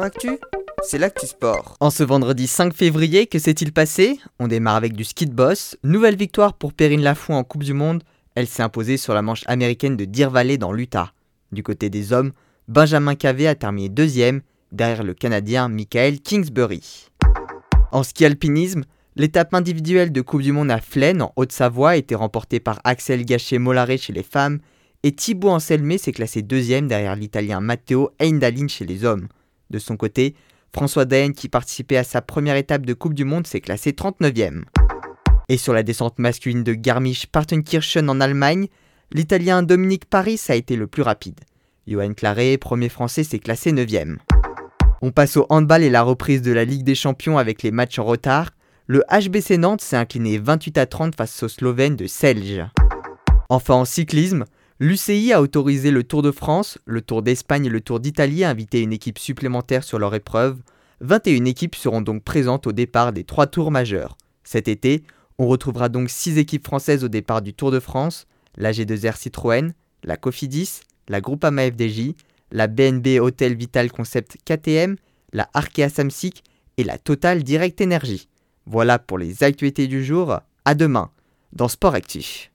Actu, c'est l'actu sport. En ce vendredi 5 février, que s'est-il passé? On démarre avec du ski de boss. Nouvelle victoire pour Perrine Lafont en Coupe du Monde. Elle s'est imposée sur la manche américaine de Deer Valley dans l'Utah. Du côté des hommes, Benjamin Cavé a terminé deuxième, derrière le Canadien Michael Kingsbury. En ski alpinisme, l'étape individuelle de Coupe du Monde à Flaine, en Haute-Savoie, a été remportée par Axel Gachet-Mollaret chez les femmes et Thibaut Anselmé s'est classé deuxième derrière l'Italien Matteo Eindalin chez les hommes. De son côté, François Daen, qui participait à sa première étape de Coupe du Monde, s'est classé 39e. Et sur la descente masculine de Garmisch-Partenkirchen en Allemagne, l'Italien Dominique Paris a été le plus rapide. Johan Claret, premier français, s'est classé 9e. On passe au handball et la reprise de la Ligue des Champions avec les matchs en retard. Le HBC Nantes s'est incliné 28 à 30 face aux Slovènes de Selge. Enfin en cyclisme, L'UCI a autorisé le Tour de France, le Tour d'Espagne et le Tour d'Italie à inviter une équipe supplémentaire sur leur épreuve. 21 équipes seront donc présentes au départ des trois tours majeurs. Cet été, on retrouvera donc 6 équipes françaises au départ du Tour de France, la G2R Citroën, la Cofidis, la Groupama FDJ, la BNB Hotel Vital Concept KTM, la Arkea Samsic et la Total Direct Energy. Voilà pour les actualités du jour. À demain dans Sport Actif.